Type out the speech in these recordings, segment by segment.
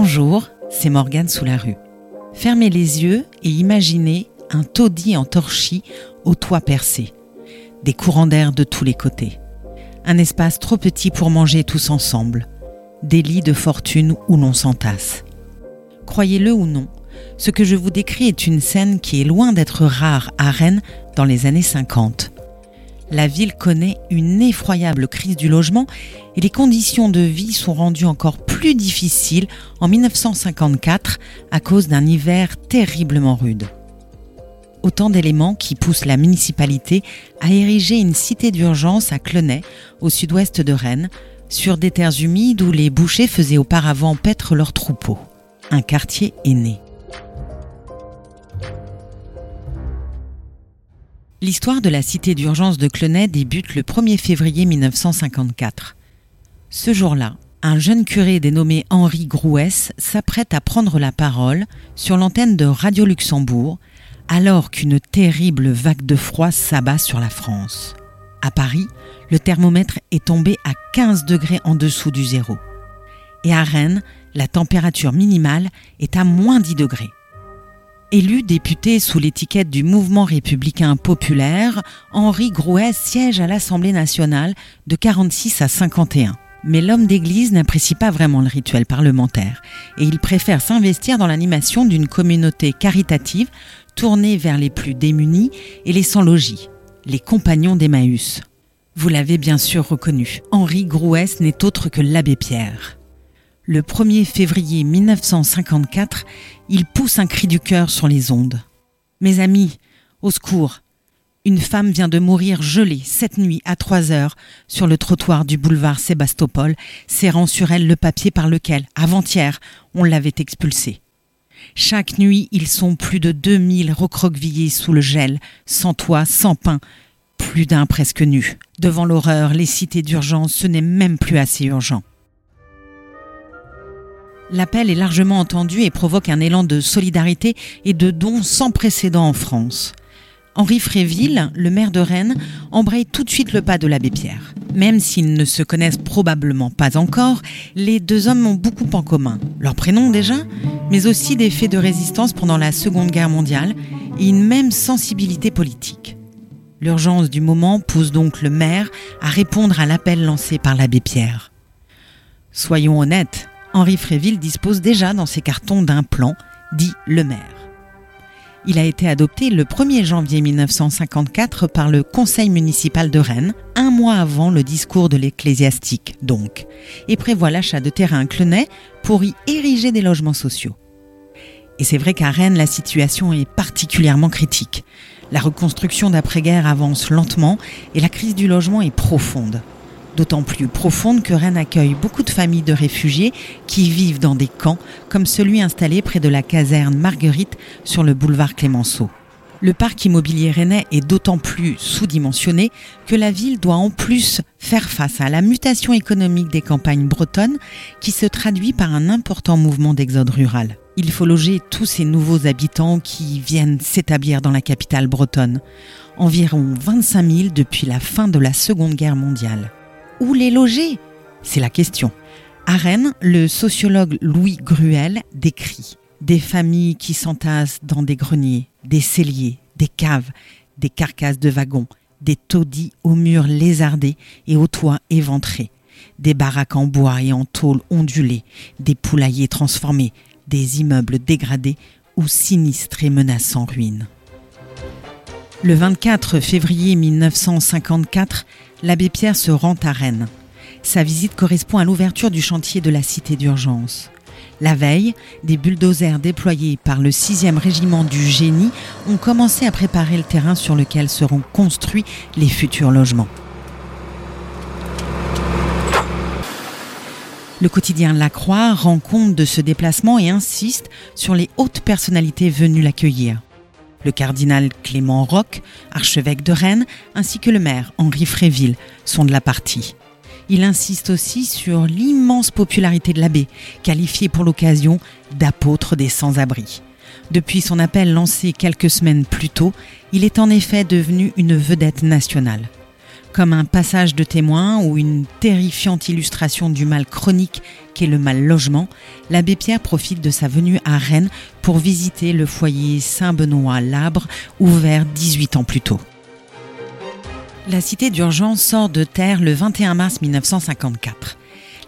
Bonjour, c'est Morgane sous la rue. Fermez les yeux et imaginez un taudis en torchis au toit percé. Des courants d'air de tous les côtés. Un espace trop petit pour manger tous ensemble. Des lits de fortune où l'on s'entasse. Croyez-le ou non, ce que je vous décris est une scène qui est loin d'être rare à Rennes dans les années 50 la ville connaît une effroyable crise du logement et les conditions de vie sont rendues encore plus difficiles en 1954 à cause d'un hiver terriblement rude. Autant d'éléments qui poussent la municipalité à ériger une cité d'urgence à Clenay, au sud-ouest de Rennes, sur des terres humides où les bouchers faisaient auparavant paître leurs troupeaux. Un quartier est né. L'histoire de la cité d'urgence de Clenay débute le 1er février 1954. Ce jour-là, un jeune curé dénommé Henri Grouès s'apprête à prendre la parole sur l'antenne de Radio Luxembourg alors qu'une terrible vague de froid s'abat sur la France. À Paris, le thermomètre est tombé à 15 degrés en dessous du zéro. Et à Rennes, la température minimale est à moins 10 degrés. Élu député sous l'étiquette du mouvement républicain populaire, Henri Grouet siège à l'Assemblée nationale de 46 à 51. Mais l'homme d'église n'apprécie pas vraiment le rituel parlementaire et il préfère s'investir dans l'animation d'une communauté caritative tournée vers les plus démunis et les sans-logis, les compagnons d'Emmaüs. Vous l'avez bien sûr reconnu, Henri Grouès n'est autre que l'abbé Pierre le 1er février 1954, il pousse un cri du cœur sur les ondes. Mes amis, au secours. Une femme vient de mourir gelée cette nuit à 3 heures sur le trottoir du boulevard Sébastopol, serrant sur elle le papier par lequel, avant-hier, on l'avait expulsée. Chaque nuit, ils sont plus de 2000 recroquevillés sous le gel, sans toit, sans pain, plus d'un presque nu. Devant l'horreur, les cités d'urgence, ce n'est même plus assez urgent. L'appel est largement entendu et provoque un élan de solidarité et de dons sans précédent en France. Henri Fréville, le maire de Rennes, embraye tout de suite le pas de l'abbé Pierre. Même s'ils ne se connaissent probablement pas encore, les deux hommes ont beaucoup en commun. Leur prénom déjà, mais aussi des faits de résistance pendant la Seconde Guerre mondiale et une même sensibilité politique. L'urgence du moment pousse donc le maire à répondre à l'appel lancé par l'abbé Pierre. Soyons honnêtes, Henri Fréville dispose déjà dans ses cartons d'un plan, dit le maire. Il a été adopté le 1er janvier 1954 par le Conseil municipal de Rennes, un mois avant le discours de l'ecclésiastique donc, et prévoit l'achat de terrains clenais pour y ériger des logements sociaux. Et c'est vrai qu'à Rennes, la situation est particulièrement critique. La reconstruction d'après-guerre avance lentement et la crise du logement est profonde d'autant plus profonde que Rennes accueille beaucoup de familles de réfugiés qui vivent dans des camps comme celui installé près de la caserne Marguerite sur le boulevard Clémenceau. Le parc immobilier rennais est d'autant plus sous-dimensionné que la ville doit en plus faire face à la mutation économique des campagnes bretonnes qui se traduit par un important mouvement d'exode rural. Il faut loger tous ces nouveaux habitants qui viennent s'établir dans la capitale bretonne, environ 25 000 depuis la fin de la Seconde Guerre mondiale. Où les loger C'est la question. À Rennes, le sociologue Louis Gruel décrit des familles qui s'entassent dans des greniers, des celliers, des caves, des carcasses de wagons, des taudis aux murs lézardés et aux toits éventrés, des baraques en bois et en tôle ondulées, des poulaillers transformés, des immeubles dégradés ou sinistres et menaçants ruines. Le 24 février 1954, l'abbé Pierre se rend à Rennes. Sa visite correspond à l'ouverture du chantier de la cité d'urgence. La veille, des bulldozers déployés par le 6e régiment du génie ont commencé à préparer le terrain sur lequel seront construits les futurs logements. Le quotidien La Croix rend compte de ce déplacement et insiste sur les hautes personnalités venues l'accueillir le cardinal Clément Roch, archevêque de Rennes, ainsi que le maire Henri Fréville sont de la partie. Il insiste aussi sur l'immense popularité de l'abbé, qualifié pour l'occasion d'apôtre des sans-abri. Depuis son appel lancé quelques semaines plus tôt, il est en effet devenu une vedette nationale. Comme un passage de témoin ou une terrifiante illustration du mal chronique qu'est le mal logement, l'abbé Pierre profite de sa venue à Rennes pour visiter le foyer Saint-Benoît-Labre, ouvert 18 ans plus tôt. La cité d'urgence sort de terre le 21 mars 1954.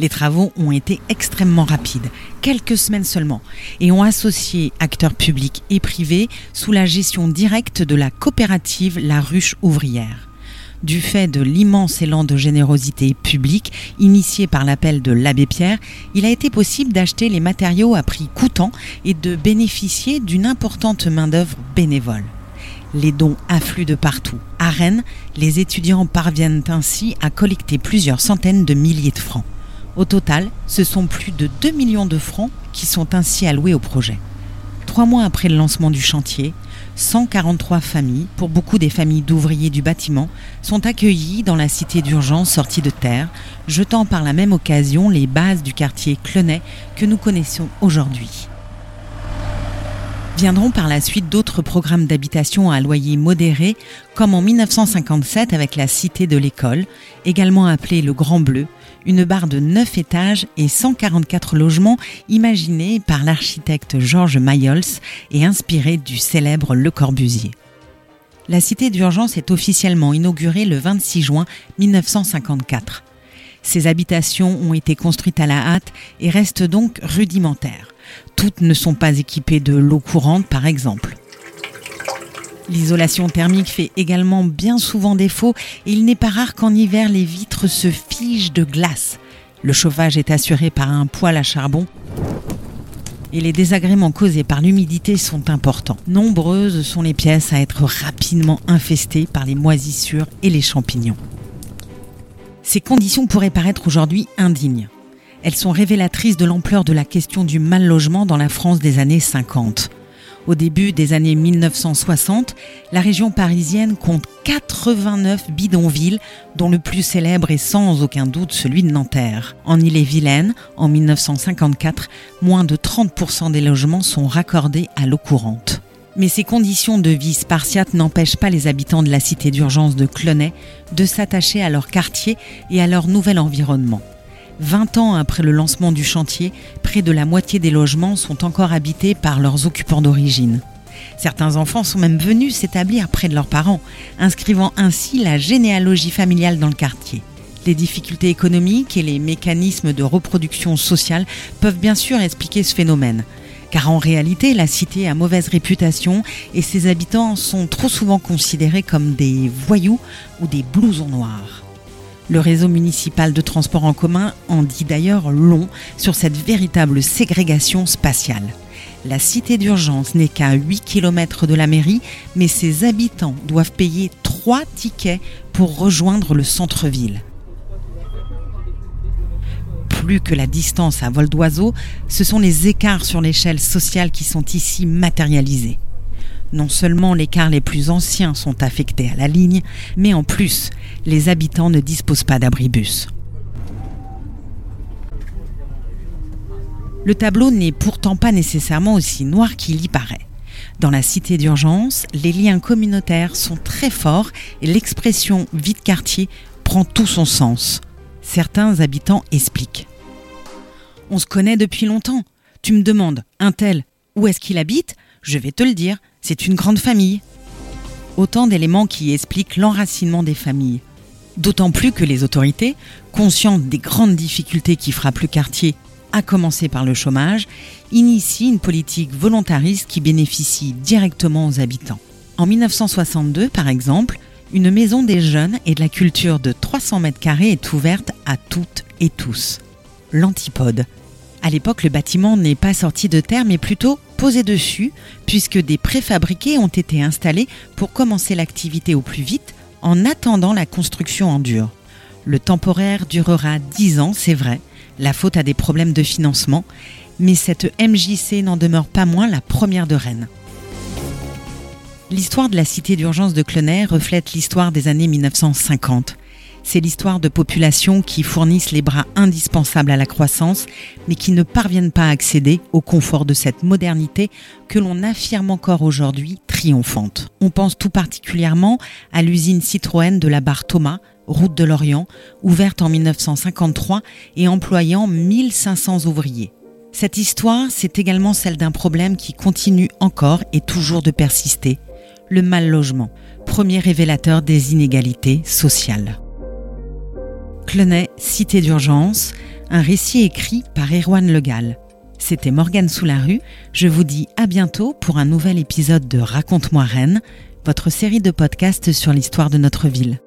Les travaux ont été extrêmement rapides, quelques semaines seulement, et ont associé acteurs publics et privés sous la gestion directe de la coopérative La Ruche Ouvrière. Du fait de l'immense élan de générosité publique initié par l'appel de l'abbé Pierre, il a été possible d'acheter les matériaux à prix coûtant et de bénéficier d'une importante main-d'œuvre bénévole. Les dons affluent de partout. À Rennes, les étudiants parviennent ainsi à collecter plusieurs centaines de milliers de francs. Au total, ce sont plus de 2 millions de francs qui sont ainsi alloués au projet. Trois mois après le lancement du chantier, 143 familles, pour beaucoup des familles d'ouvriers du bâtiment, sont accueillies dans la cité d'urgence sortie de terre, jetant par la même occasion les bases du quartier Clenay que nous connaissons aujourd'hui. Viendront par la suite d'autres programmes d'habitation à loyer modéré, comme en 1957 avec la Cité de l'École, également appelée le Grand Bleu, une barre de 9 étages et 144 logements imaginés par l'architecte Georges Mayol et inspirés du célèbre Le Corbusier. La cité d'urgence est officiellement inaugurée le 26 juin 1954. Ces habitations ont été construites à la hâte et restent donc rudimentaires. Toutes ne sont pas équipées de l'eau courante, par exemple. L'isolation thermique fait également bien souvent défaut et il n'est pas rare qu'en hiver les vitres se figent de glace. Le chauffage est assuré par un poêle à charbon et les désagréments causés par l'humidité sont importants. Nombreuses sont les pièces à être rapidement infestées par les moisissures et les champignons. Ces conditions pourraient paraître aujourd'hui indignes. Elles sont révélatrices de l'ampleur de la question du mal logement dans la France des années 50. Au début des années 1960, la région parisienne compte 89 bidonvilles, dont le plus célèbre est sans aucun doute celui de Nanterre. En Ille-et-Vilaine, en 1954, moins de 30% des logements sont raccordés à l'eau courante. Mais ces conditions de vie spartiates n'empêchent pas les habitants de la cité d'urgence de Clonay de s'attacher à leur quartier et à leur nouvel environnement. 20 ans après le lancement du chantier, près de la moitié des logements sont encore habités par leurs occupants d'origine. Certains enfants sont même venus s'établir près de leurs parents, inscrivant ainsi la généalogie familiale dans le quartier. Les difficultés économiques et les mécanismes de reproduction sociale peuvent bien sûr expliquer ce phénomène. Car en réalité, la cité a mauvaise réputation et ses habitants sont trop souvent considérés comme des voyous ou des blousons noirs. Le réseau municipal de transport en commun en dit d'ailleurs long sur cette véritable ségrégation spatiale. La cité d'urgence n'est qu'à 8 km de la mairie, mais ses habitants doivent payer 3 tickets pour rejoindre le centre-ville. Plus que la distance à vol d'oiseau, ce sont les écarts sur l'échelle sociale qui sont ici matérialisés. Non seulement les cars les plus anciens sont affectés à la ligne, mais en plus, les habitants ne disposent pas d'abribus. Le tableau n'est pourtant pas nécessairement aussi noir qu'il y paraît. Dans la cité d'urgence, les liens communautaires sont très forts et l'expression vide quartier prend tout son sens. Certains habitants expliquent. On se connaît depuis longtemps. Tu me demandes, un tel, où est-ce qu'il habite? Je vais te le dire, c'est une grande famille. Autant d'éléments qui expliquent l'enracinement des familles. D'autant plus que les autorités, conscientes des grandes difficultés qui frappent le quartier, à commencer par le chômage, initient une politique volontariste qui bénéficie directement aux habitants. En 1962, par exemple, une maison des jeunes et de la culture de 300 mètres carrés est ouverte à toutes et tous. L'Antipode, à l'époque, le bâtiment n'est pas sorti de terre, mais plutôt posé dessus, puisque des préfabriqués ont été installés pour commencer l'activité au plus vite, en attendant la construction en dur. Le temporaire durera 10 ans, c'est vrai, la faute à des problèmes de financement, mais cette MJC n'en demeure pas moins la première de Rennes. L'histoire de la cité d'urgence de Clenay reflète l'histoire des années 1950. C'est l'histoire de populations qui fournissent les bras indispensables à la croissance, mais qui ne parviennent pas à accéder au confort de cette modernité que l'on affirme encore aujourd'hui triomphante. On pense tout particulièrement à l'usine Citroën de la barre Thomas, route de l'Orient, ouverte en 1953 et employant 1500 ouvriers. Cette histoire, c'est également celle d'un problème qui continue encore et toujours de persister, le mal logement, premier révélateur des inégalités sociales. Clenay, Cité d'urgence, un récit écrit par Erwan Legal. C'était Morgane Soularue. Je vous dis à bientôt pour un nouvel épisode de Raconte-moi Rennes, votre série de podcasts sur l'histoire de notre ville.